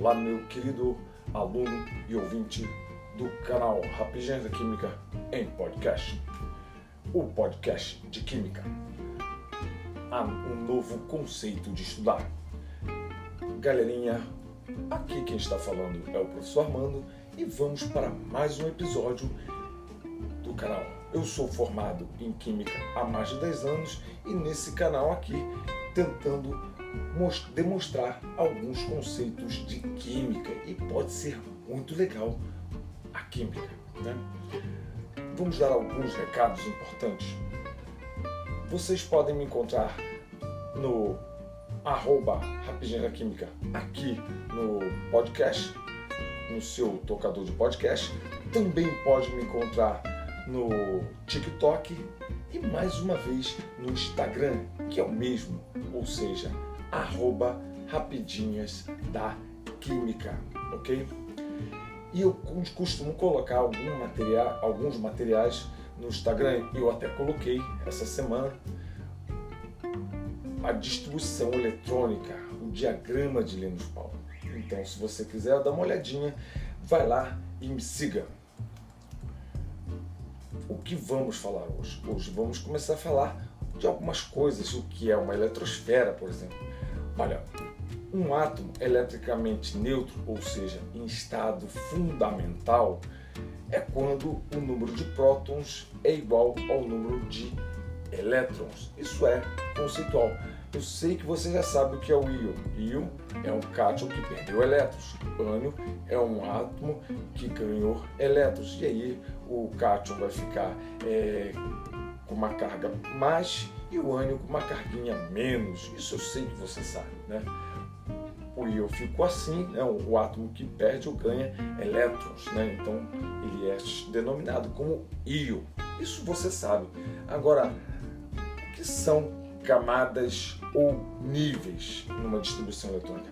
Olá, meu querido aluno e ouvinte do canal Rapidinhas da Química em podcast. O podcast de Química. Há um novo conceito de estudar. Galerinha, aqui quem está falando é o professor Armando e vamos para mais um episódio do canal. Eu sou formado em Química há mais de 10 anos e nesse canal aqui tentando demonstrar alguns conceitos de química e pode ser muito legal a química. Né? Vamos dar alguns recados importantes. Vocês podem me encontrar no arroba Rapidinha da Química aqui no podcast, no seu tocador de podcast. Também pode me encontrar no TikTok e mais uma vez no Instagram, que é o mesmo, ou seja, arroba rapidinhas da química, ok? E eu costumo colocar algum material, alguns materiais no Instagram, eu até coloquei essa semana a distribuição eletrônica, o diagrama de Linus Paulo. Então, se você quiser dar uma olhadinha, vai lá e me siga. O que vamos falar hoje? Hoje vamos começar a falar de algumas coisas, o que é uma eletrosfera, por exemplo. Olha, um átomo eletricamente neutro, ou seja, em estado fundamental, é quando o número de prótons é igual ao número de elétrons. Isso é conceitual. Eu sei que você já sabe o que é o íon. Íon é um cátion que perdeu elétrons. Ânion é um átomo que ganhou elétrons. E aí o cátion vai ficar é, com uma carga mais e o ânion com uma carguinha menos. Isso eu sei que você sabe, né? O íon ficou assim, né? o átomo que perde ou ganha elétrons, né? Então ele é denominado como íon. Isso você sabe. Agora, o que são camadas ou níveis numa distribuição eletrônica?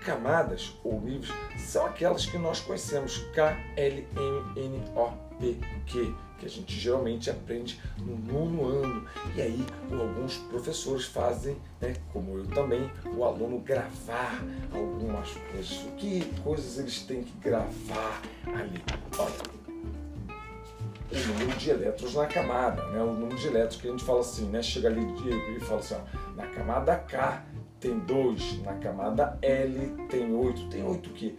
Camadas ou níveis são aquelas que nós conhecemos K, L, M, N, O, P, Q que a gente geralmente aprende no nono ano. E aí alguns professores fazem, né, como eu também, o aluno gravar algumas coisas. Que coisas eles têm que gravar ali? Olha, o número de elétrons na camada, né? o número de elétrons que a gente fala assim, né? chega ali e fala assim, ó, na camada K tem 2, na camada L tem 8, tem 8 que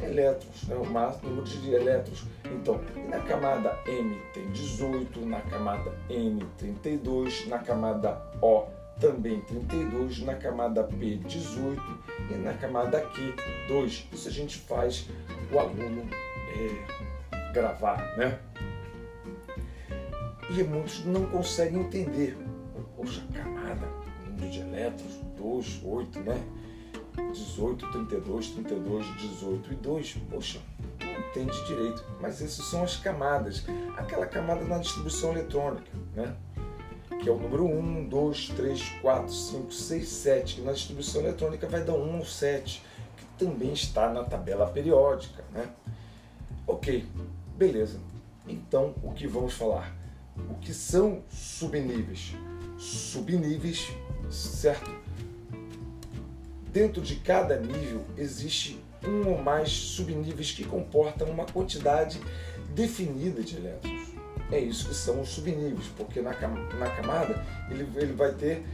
elétrons, né? o máximo número de elétrons. Então, na camada M tem 18, na camada N 32, na camada O também 32, na camada P 18 e na camada Q 2. Isso a gente faz o aluno é, gravar, né? E muitos não conseguem entender. Poxa, camada, número de elétrons, 2, 8, né? 18, 32, 32, 18 e 2. Poxa, não entende direito. Mas essas são as camadas. Aquela camada na distribuição eletrônica, né? que é o número 1, 2, 3, 4, 5, 6, 7, que na distribuição eletrônica vai dar 1 ao 7, que também está na tabela periódica. Né? Ok, beleza. Então, o que vamos falar? O que são subníveis? Subníveis, certo? Dentro de cada nível existe um ou mais subníveis que comportam uma quantidade definida de elétrons. É isso que são os subníveis, porque na, na camada ele, ele vai ter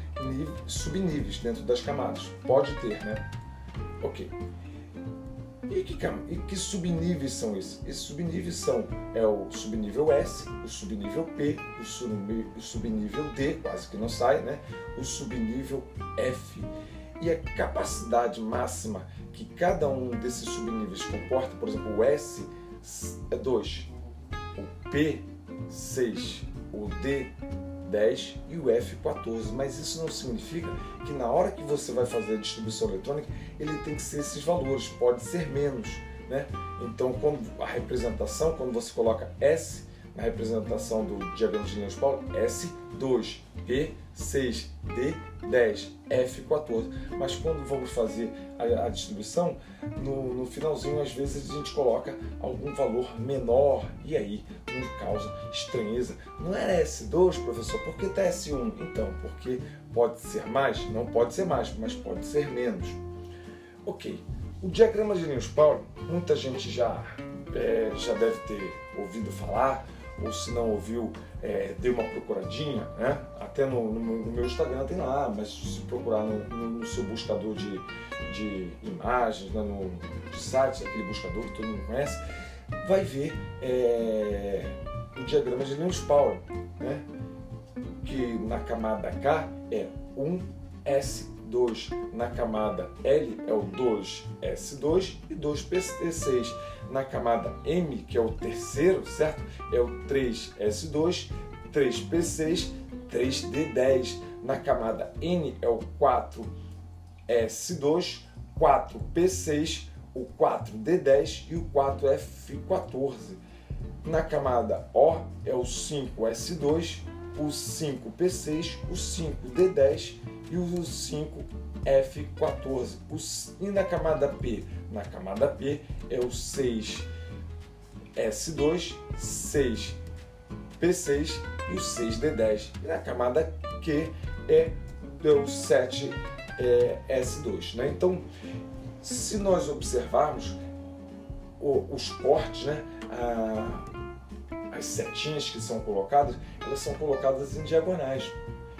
subníveis dentro das camadas. Pode ter, né? Ok. E que, e que subníveis são esses? Esses subníveis são é o subnível S, o subnível P, o subnível, o subnível D, quase que não sai, né? O subnível F e a capacidade máxima que cada um desses subníveis comporta, por exemplo, o S é 2, o P 6, o D 10 e o F 14, mas isso não significa que na hora que você vai fazer a distribuição eletrônica ele tem que ser esses valores, pode ser menos, né? Então, quando a representação, quando você coloca S na representação do diagrama de Linus Paulo, S2, P6, D10, F14. Mas quando vamos fazer a, a distribuição, no, no, finalzinho às vezes a gente coloca algum valor menor e aí nos causa estranheza. Não era S2, professor, por que está S1? Então, porque pode ser mais? Não pode ser mais, mas pode ser menos. Ok, O diagrama de Linus Pauling, muita gente já, é, já deve ter ouvido falar, ou se não ouviu, é, dê uma procuradinha, né? Até no, no, no, meu Instagram tem lá, mas se procurar no, no seu buscador de, de imagens, né? no de sites, aquele buscador que todo mundo conhece, vai ver é, o diagrama de Pauling, né? que na camada K é 1S2, na camada L é o 2S2 e 2PC6 na camada M, que é o terceiro, certo? É o 3S2, 3P6, 3D10. Na camada N é o 4S2, 4P6, o 4D10 e o 4F14. Na camada O é o 5S2, o 5P6, o 5D10 e o 5F14. E na camada P? Na camada P é o 6S2, 6P6 e o 6D10. E na camada Q é o 7S2. Né? Então, se nós observarmos os cortes, né? as setinhas que são colocadas, elas são colocadas em diagonais.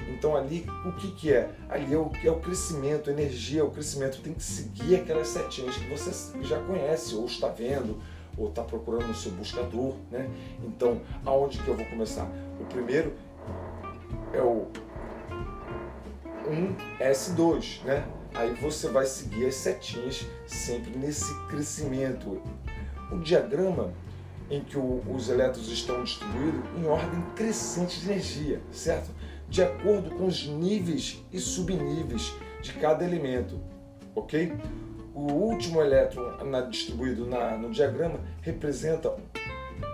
Então ali o que, que é? Ali é o, é o crescimento, energia, o crescimento tem que seguir aquelas setinhas que você já conhece, ou está vendo, ou está procurando no seu buscador. Né? Então, aonde que eu vou começar? O primeiro é o 1S2, né? Aí você vai seguir as setinhas sempre nesse crescimento. O diagrama em que os elétrons estão distribuídos em ordem crescente de energia, certo? De acordo com os níveis e subníveis de cada elemento, ok? O último elétron na, distribuído no diagrama representa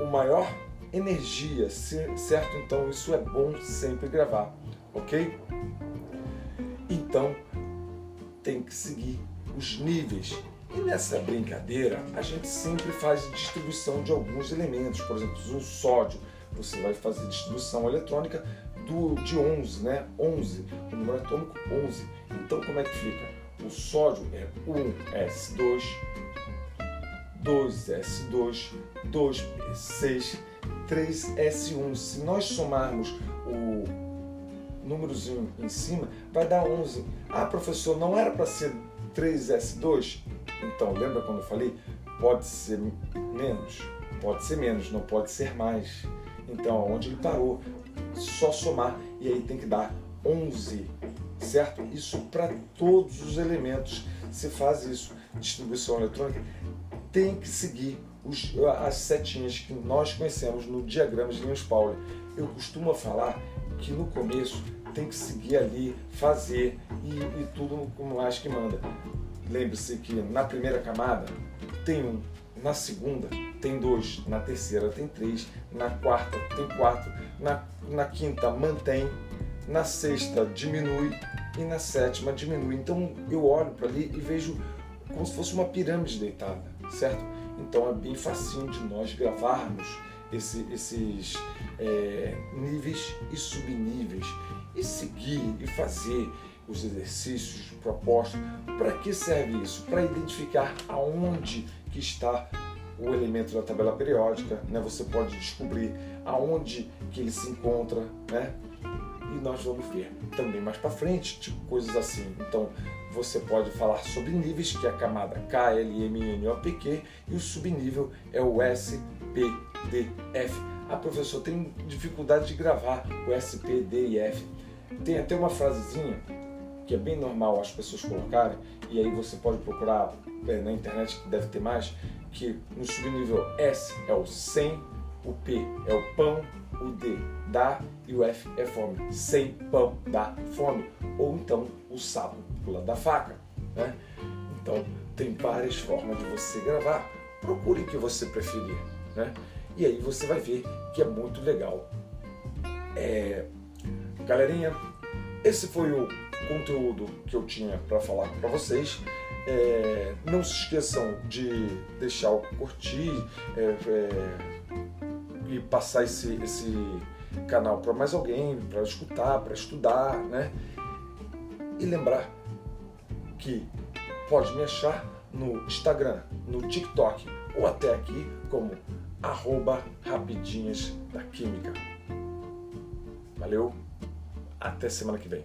o maior energia, certo? Então isso é bom sempre gravar, ok? Então tem que seguir os níveis e nessa brincadeira, a gente sempre faz distribuição de alguns elementos. Por exemplo, o sódio, você vai fazer distribuição eletrônica do, de 11, né? 11, o número atômico 11. Então, como é que fica? O sódio é 1S2, 2S2, 2P6, 3S1. Se nós somarmos o númerozinho em cima, vai dar 11. Ah, professor, não era para ser 3S2? Então, lembra quando eu falei? Pode ser menos, pode ser menos, não pode ser mais. Então, onde ele parou, só somar e aí tem que dar 11, certo? Isso para todos os elementos. Você faz isso, distribuição eletrônica, tem que seguir os, as setinhas que nós conhecemos no diagrama de Linus Pauling. Eu costumo falar que no começo tem que seguir ali, fazer e, e tudo como mais que manda. Lembre-se que na primeira camada tem um, na segunda tem dois, na terceira tem três, na quarta tem quatro, na, na quinta mantém, na sexta diminui. E na sétima diminui. Então eu olho para ali e vejo como se fosse uma pirâmide deitada, certo? Então é bem facinho de nós gravarmos esse, esses é, níveis e subníveis. E seguir e fazer os exercícios propostos. Para que serve isso? Para identificar aonde que está o elemento da tabela periódica, né? Você pode descobrir aonde que ele se encontra, né? E nós vamos ver também mais para frente, tipo coisas assim. Então, você pode falar sobre níveis, que é a camada K, L, M, N, O, P, Q, e o subnível é o S, P, D, F. Ah, professor, tem dificuldade de gravar o S, P, D e F. Tem até uma frasezinha que é bem normal as pessoas colocarem, e aí você pode procurar é, na internet, que deve ter mais, que no subnível S é o sem, o P é o pão, o D dá e o F é fome. Sem pão dá fome. Ou então o sapo pula da faca. Né? Então tem várias formas de você gravar. Procure o que você preferir. Né? E aí você vai ver que é muito legal. É... Galerinha, esse foi o conteúdo que eu tinha para falar para vocês. É, não se esqueçam de deixar o curtir é, é, e passar esse, esse canal para mais alguém, para escutar, para estudar, né? E lembrar que pode me achar no Instagram, no TikTok ou até aqui como arroba rapidinhas da química. Valeu, até semana que vem.